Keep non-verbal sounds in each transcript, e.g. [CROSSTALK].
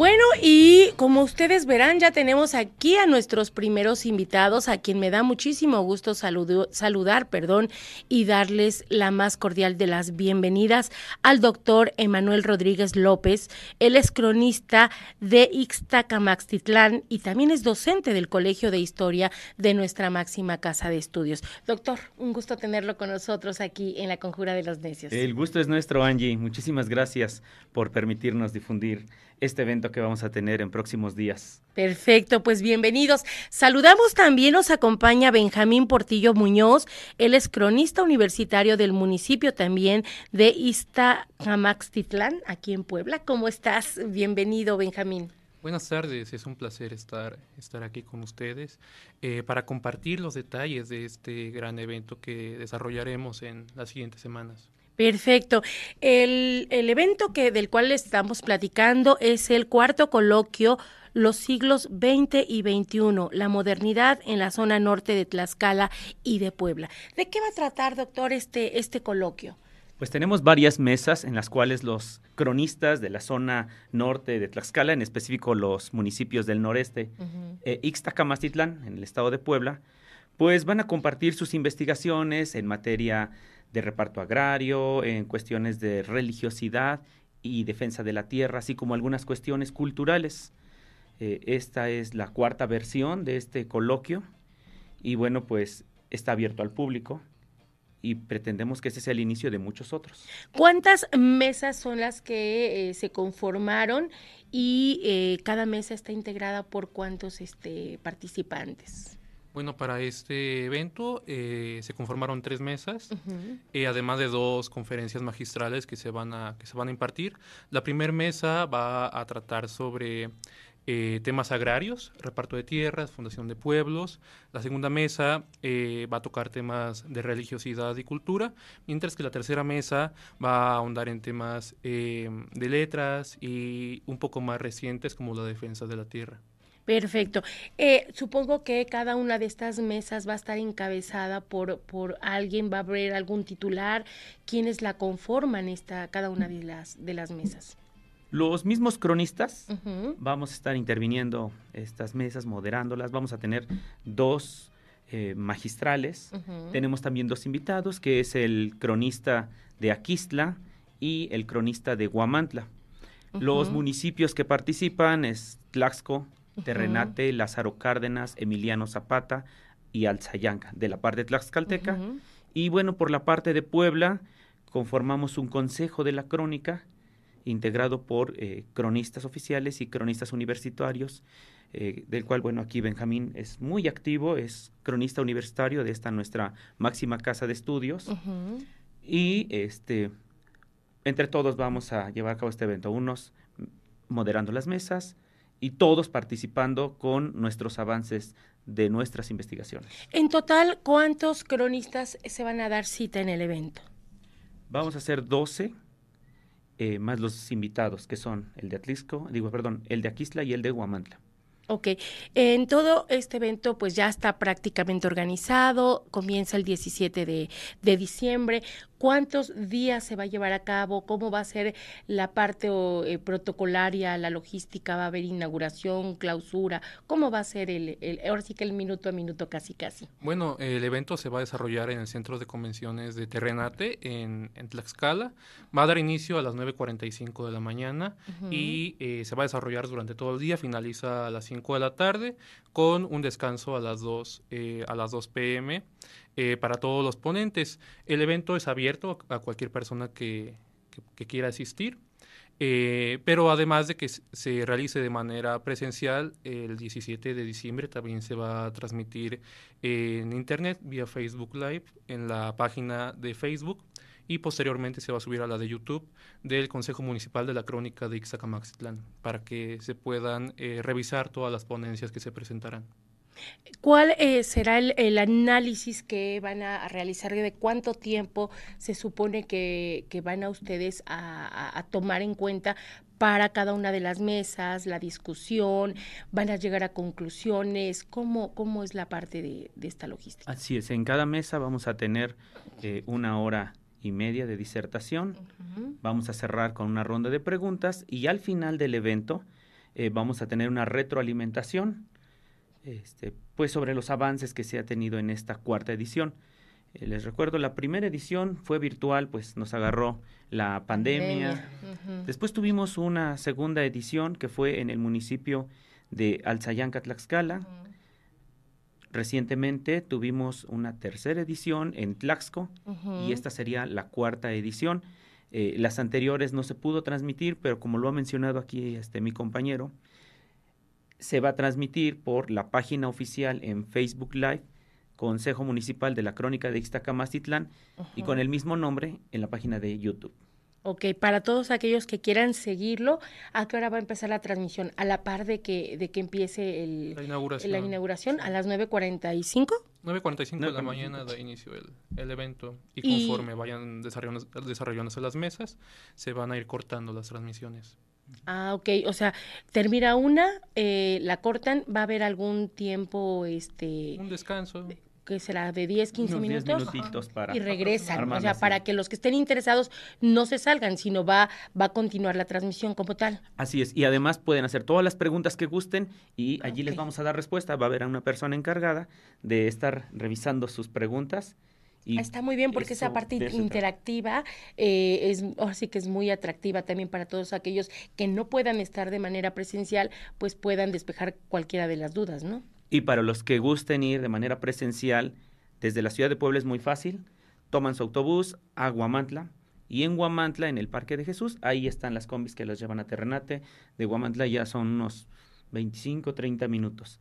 Bueno, y como ustedes verán, ya tenemos aquí a nuestros primeros invitados, a quien me da muchísimo gusto saludar, perdón, y darles la más cordial de las bienvenidas al doctor Emanuel Rodríguez López. Él es cronista de Ixtacamaxtitlán y también es docente del Colegio de Historia de nuestra máxima casa de estudios. Doctor, un gusto tenerlo con nosotros aquí en la Conjura de los Necios. El gusto es nuestro, Angie. Muchísimas gracias por permitirnos difundir este evento que vamos a tener en próximos días. Perfecto, pues bienvenidos. Saludamos también, nos acompaña Benjamín Portillo Muñoz, él es cronista universitario del municipio también de Iztacamaxtitlán, aquí en Puebla. ¿Cómo estás? Bienvenido, Benjamín. Buenas tardes, es un placer estar, estar aquí con ustedes eh, para compartir los detalles de este gran evento que desarrollaremos en las siguientes semanas. Perfecto. El, evento que, del cual estamos platicando es el cuarto coloquio Los siglos XX y XXI, la modernidad en la zona norte de Tlaxcala y de Puebla. ¿De qué va a tratar, doctor, este, este coloquio? Pues tenemos varias mesas en las cuales los cronistas de la zona norte de Tlaxcala, en específico los municipios del noreste, uh Ixtacamastitlán, en el estado de Puebla, pues van a compartir sus investigaciones en materia de reparto agrario, en cuestiones de religiosidad y defensa de la tierra, así como algunas cuestiones culturales. Eh, esta es la cuarta versión de este coloquio y bueno, pues está abierto al público y pretendemos que ese sea el inicio de muchos otros. ¿Cuántas mesas son las que eh, se conformaron y eh, cada mesa está integrada por cuántos este, participantes? Bueno, para este evento eh, se conformaron tres mesas, eh, además de dos conferencias magistrales que se van a, que se van a impartir. La primera mesa va a tratar sobre eh, temas agrarios, reparto de tierras, fundación de pueblos. La segunda mesa va a tocar temas de religiosidad y cultura, mientras que la tercera mesa va a ahondar en temas de letras y un poco más recientes como la defensa de la tierra. Perfecto. Eh, supongo que cada una de estas mesas va a estar encabezada por, por alguien, va a haber algún titular, quienes la conforman esta, cada una de las, de las mesas. Los mismos cronistas vamos a estar interviniendo estas mesas, moderándolas. Vamos a tener dos eh, magistrales. Tenemos también dos invitados, que es el cronista de Aquistla y el cronista de Guamantla. Los municipios que participan es Tlaxco, Terrenate, Lázaro Cárdenas, Emiliano Zapata y Alzayanca, de la parte tlaxcalteca. Y bueno, por la parte de Puebla, conformamos un consejo de la crónica integrado por eh, cronistas oficiales y cronistas universitarios, eh, del cual, bueno, aquí Benjamín es muy activo, es cronista universitario de esta nuestra máxima casa de estudios. Y este, entre todos vamos a llevar a cabo este evento, unos moderando las mesas, y todos participando con nuestros avances de nuestras investigaciones. En total, ¿cuántos cronistas se van a dar cita en el evento? Vamos a hacer 12, eh, más los invitados, que son el de Atlisco, digo, perdón, el de Aquisla y el de Huamantla. Ok, en todo este evento pues ya está prácticamente organizado, comienza el 17 de, de diciembre. Cuántos días se va a llevar a cabo, cómo va a ser la parte eh, protocolaria, la logística, va a haber inauguración, clausura, cómo va a ser el, ahora sí que el minuto a minuto casi casi. Bueno, el evento se va a desarrollar en el Centro de Convenciones de Terrenate en, Tlaxcala, va a dar inicio a las 9.45 de la mañana y eh, se va a desarrollar durante todo el día, finaliza a las 5 de la tarde con un descanso a las 2, eh, a las 2 pm. Eh, para todos los ponentes. El evento es abierto a cualquier persona que, quiera asistir. Eh, pero además de que se realice de manera presencial, el 17 de diciembre también se va a transmitir en internet vía Facebook Live en la página de Facebook y posteriormente se va a subir a la de YouTube del Consejo Municipal de la Crónica de Ixtacamaxitlán para que se puedan eh, revisar todas las ponencias que se presentarán. ¿Cuál eh, será el, análisis que van a, realizar? ¿De cuánto tiempo se supone que, van a ustedes a, tomar en cuenta para cada una de las mesas, la discusión? ¿Van a llegar a conclusiones? ¿Cómo, cómo es la parte de, esta logística? Así es, en cada mesa vamos a tener eh, una hora y media de disertación. Vamos a cerrar con una ronda de preguntas y al final del evento eh, vamos a tener una retroalimentación este, pues sobre los avances que se ha tenido en esta cuarta edición. Eh, les recuerdo, la primera edición fue virtual, pues nos agarró la pandemia. Después tuvimos una segunda edición que fue en el municipio de Alzayanca, Tlaxcala. Recientemente tuvimos una tercera edición en Tlaxco y esta sería la cuarta edición. Eh, las anteriores no se pudo transmitir, pero como lo ha mencionado aquí este, mi compañero, se va a transmitir por la página oficial en Facebook Live, Consejo Municipal de la Crónica de Ixtacamastitlán, y con el mismo nombre en la página de YouTube. Ok, para todos aquellos que quieran seguirlo, ¿a qué hora va a empezar la transmisión? ¿A la par de que, de que empiece el, la, inauguración. la inauguración? ¿A las 9.45? 9.45 de la mañana da inicio el, el evento y conforme vayan desarrollándose las mesas, se van a ir cortando las transmisiones. Ah, ok. O sea, termina una, eh, la cortan, va a haber algún tiempo, este... Un descanso que será de 10, 15 minutos para y regresan, o sea, para que los que estén interesados no se salgan, sino va va a continuar la transmisión como tal. Así es, y además pueden hacer todas las preguntas que gusten y allí les vamos a dar respuesta, va a haber una persona encargada de estar revisando sus preguntas. Y ah, Está muy bien porque esa parte interactiva eh, es, sí que es muy atractiva también para todos aquellos que no puedan estar de manera presencial, pues puedan despejar cualquiera de las dudas, ¿no? Y para los que gusten ir de manera presencial, desde la ciudad de Puebla es muy fácil. Toman su autobús a Guamantla y en Guamantla, en el Parque de Jesús, ahí están las combis que los llevan a Terrenate. De Guamantla ya son unos 25, 30 minutos.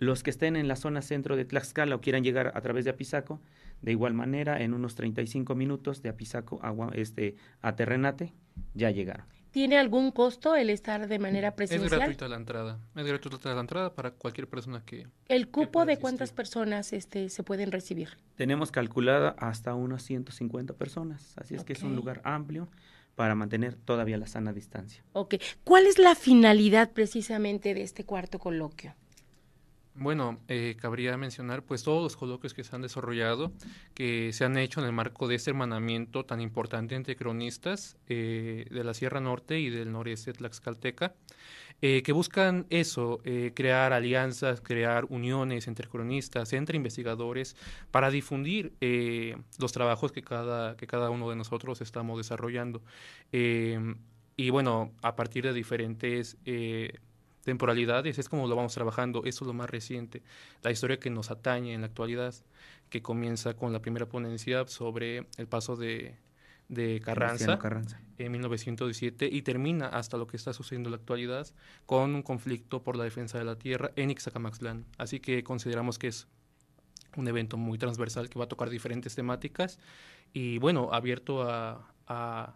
Los que estén en la zona centro de Tlaxcala o quieran llegar a través de Apizaco, de igual manera, en unos 35 minutos de Apizaco a, este, a Terrenate, ya llegaron. ¿Tiene algún costo el estar de manera presencial? Es gratuita la entrada. Es gratuita la entrada para cualquier persona que. ¿El cupo de cuántas personas este, se pueden recibir? Tenemos calculada hasta unas 150 personas. Así es que es un lugar amplio para mantener todavía la sana distancia. Ok. ¿Cuál es la finalidad precisamente de este cuarto coloquio? Bueno, eh, cabría mencionar pues todos los coloquios que se han desarrollado, que se han hecho en el marco de este hermanamiento tan importante entre cronistas eh, de la Sierra Norte y del noreste tlaxcalteca, eh, que buscan eso, crear alianzas, crear uniones entre cronistas, entre investigadores, para difundir los trabajos que cada, que cada uno de nosotros estamos desarrollando. y bueno, a partir de diferentes temporalidades, es como lo vamos trabajando, eso es lo más reciente, la historia que nos atañe en la actualidad, que comienza con la primera ponencia sobre el paso de, de Carranza, en 1917 y termina hasta lo que está sucediendo en la actualidad con un conflicto por la defensa de la tierra en Ixtacamaxtlán. Así que consideramos que es un evento muy transversal que va a tocar diferentes temáticas y bueno, abierto a, a,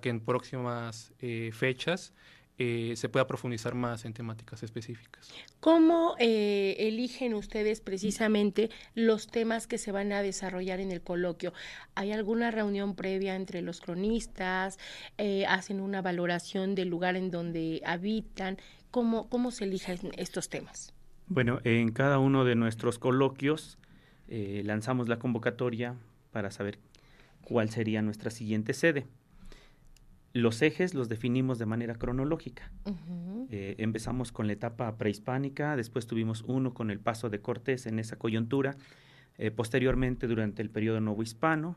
que en próximas eh, fechas eh, se pueda profundizar más en temáticas específicas. ¿Cómo eh, eligen ustedes precisamente los temas que se van a desarrollar en el coloquio? ¿Hay alguna reunión previa entre los cronistas? Eh, ¿Hacen una valoración del lugar en donde habitan? ¿Cómo, cómo se eligen estos temas? Bueno, en cada uno de nuestros coloquios lanzamos la convocatoria para saber cuál sería nuestra siguiente sede. Los ejes los definimos de manera cronológica. Eh, empezamos con la etapa prehispánica, después tuvimos uno con el paso de Cortés en esa coyuntura, eh, posteriormente durante el periodo novohispano,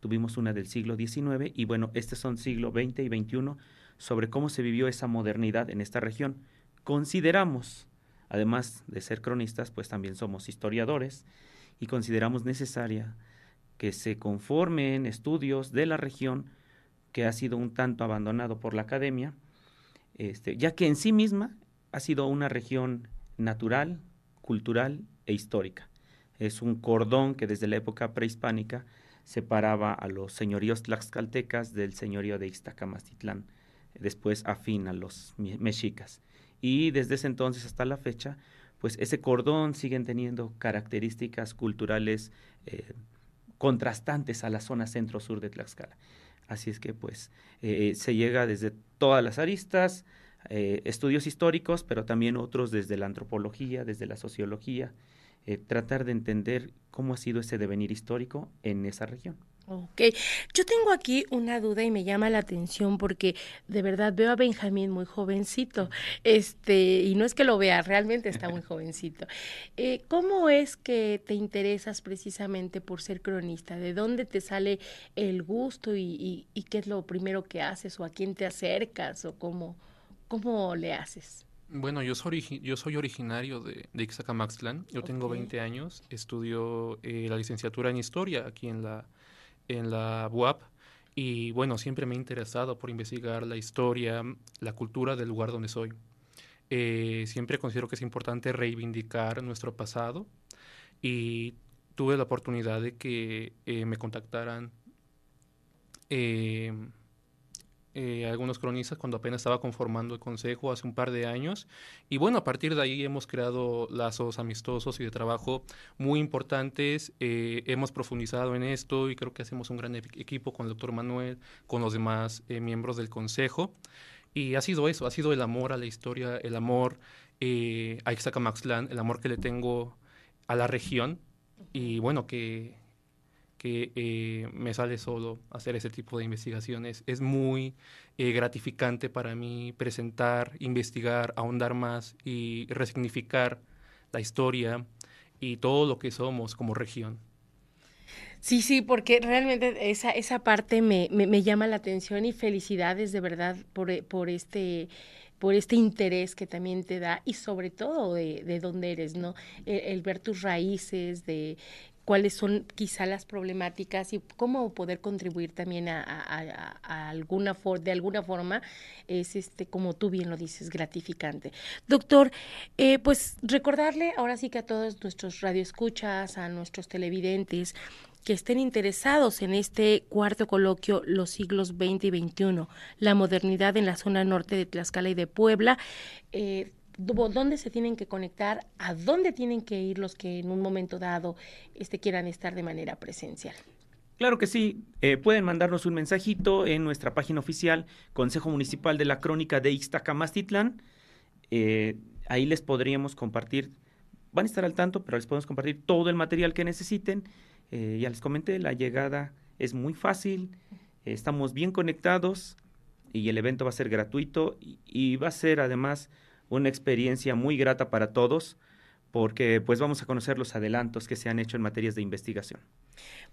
tuvimos una del siglo XIX y bueno, estos son siglo XX y XXI sobre cómo se vivió esa modernidad en esta región. Consideramos, además de ser cronistas, pues también somos historiadores y consideramos necesaria que se conformen estudios de la región que ha sido un tanto abandonado por la academia, este, ya que en sí misma ha sido una región natural, cultural e histórica. Es un cordón que desde la época prehispánica separaba a los señoríos tlaxcaltecas del señorío de Ixtacamastitlán, después afín a los mexicas. Y desde ese entonces hasta la fecha, pues ese cordón siguen teniendo características culturales eh, contrastantes a la zona centro-sur de Tlaxcala. Así es que pues eh, se llega desde todas las aristas, eh, estudios históricos, pero también otros desde la antropología, desde la sociología, tratar de entender cómo ha sido ese devenir histórico en esa región. Ok, yo tengo aquí una duda y me llama la atención porque de verdad veo a Benjamín muy jovencito, este, y no es que lo vea, realmente está muy [LAUGHS] jovencito. Eh, ¿Cómo es que te interesas precisamente por ser cronista? ¿De dónde te sale el gusto y, qué es lo primero que haces o a quién te acercas o cómo, cómo le haces? Bueno, yo soy, yo soy originario de, de Ixtacamaxtlán, yo tengo 20 años, estudio eh, la licenciatura en Historia aquí en la en la UAP y bueno, siempre me he interesado por investigar la historia, la cultura del lugar donde soy. Eh, siempre considero que es importante reivindicar nuestro pasado y tuve la oportunidad de que eh, me contactaran eh, eh, algunos cronistas cuando apenas estaba conformando el consejo hace un par de años. Y bueno, a partir de ahí hemos creado lazos amistosos y de trabajo muy importantes. Eh, hemos profundizado en esto y creo que hacemos un gran equipo con el doctor Manuel, con los demás eh, miembros del consejo. Y ha sido eso, ha sido el amor a la historia, el amor a Ixtacamaxtlán, el amor que le tengo a la región. Y bueno, que que eh, me sale solo hacer ese tipo de investigaciones. Es muy eh, gratificante para mí presentar, investigar, ahondar más y resignificar la historia y todo lo que somos como región. Sí, sí, porque realmente esa, esa parte me, me, llama la atención y felicidades de verdad por, por este por este interés que también te da y sobre todo de, de dónde eres, ¿no? el, ver tus raíces, de cuáles son quizá las problemáticas y cómo poder contribuir también a, alguna de alguna forma es este como tú bien lo dices gratificante doctor eh, pues recordarle ahora sí que a todos nuestros radioescuchas a nuestros televidentes que estén interesados en este cuarto coloquio Los siglos XX y XXI, la modernidad en la zona norte de Tlaxcala y de Puebla. Eh, dónde se tienen que conectar, a dónde tienen que ir los que en un momento dado este, quieran estar de manera presencial. Claro que sí, eh, pueden mandarnos un mensajito en nuestra página oficial, Consejo Municipal de la Crónica de Ixtacamastitlán. Eh, ahí les podríamos compartir, van a estar al tanto, pero les podemos compartir todo el material que necesiten. Eh, ya les comenté, la llegada es muy fácil, estamos bien conectados y el evento va a ser gratuito y va a ser además una experiencia muy grata para todos porque pues vamos a conocer los adelantos que se han hecho en materias de investigación.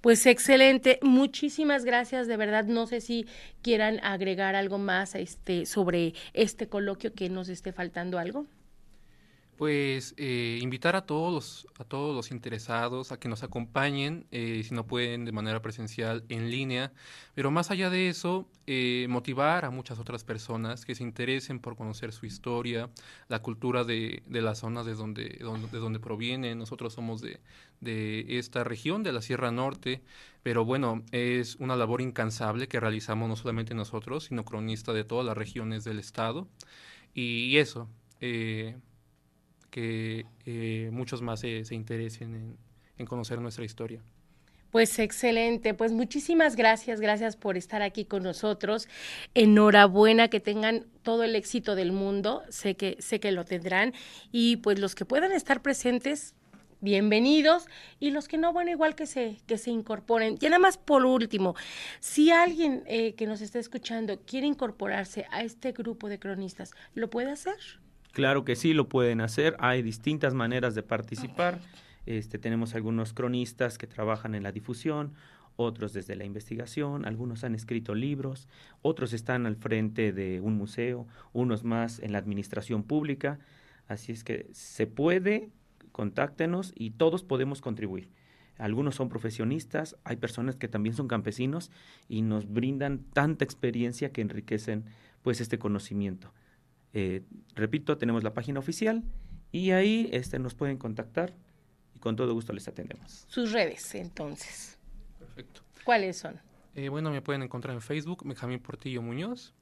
Pues excelente, muchísimas gracias, de verdad no sé si quieran agregar algo más este sobre este coloquio que nos esté faltando algo. Pues eh, invitar a todos, los, a todos los interesados a que nos acompañen, eh, si no pueden de manera presencial, en línea, pero más allá de eso, eh, motivar a muchas otras personas que se interesen por conocer su historia, la cultura de, de la zona de donde, de donde proviene. Nosotros somos de, esta región, de la Sierra Norte, pero bueno, es una labor incansable que realizamos no solamente nosotros, sino cronistas de todas las regiones del estado. Y eso, eh, que eh, muchos más se, interesen en, conocer nuestra historia. Pues excelente, pues muchísimas gracias, gracias por estar aquí con nosotros. Enhorabuena que tengan todo el éxito del mundo, sé que sé que lo tendrán y pues los que puedan estar presentes bienvenidos y los que no, bueno, igual que se, que se incorporen. Y nada más por último, si alguien eh, que nos está escuchando quiere incorporarse a este grupo de cronistas, ¿lo puede hacer? Claro que sí, lo pueden hacer. Hay distintas maneras de participar. Este, tenemos algunos cronistas que trabajan en la difusión, otros desde la investigación, algunos han escrito libros, otros están al frente de un museo, unos más en la administración pública. Así es que se puede, contáctenos y todos podemos contribuir. Algunos son profesionistas, hay personas que también son campesinos y nos brindan tanta experiencia que enriquecen pues este conocimiento. Eh, repito, tenemos la página oficial y ahí este, nos pueden contactar y con todo gusto les atendemos. Sus redes, entonces. Perfecto. ¿Cuáles son? Eh, bueno, me pueden encontrar en Facebook, Benjamín Portillo Muñoz.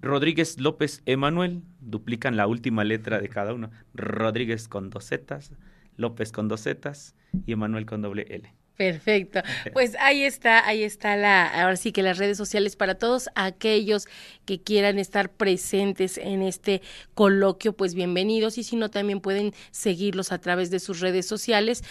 Rodríguez López Emanuel, duplican la última letra de cada uno. Rodríguez con dos zetas, López con dos zetas y Emanuel con doble L. Perfecto. Pues ahí está, ahí está la, ahora sí que las redes sociales para todos aquellos que quieran estar presentes en este coloquio, pues bienvenidos. Y si no también pueden seguirlos a través de sus redes sociales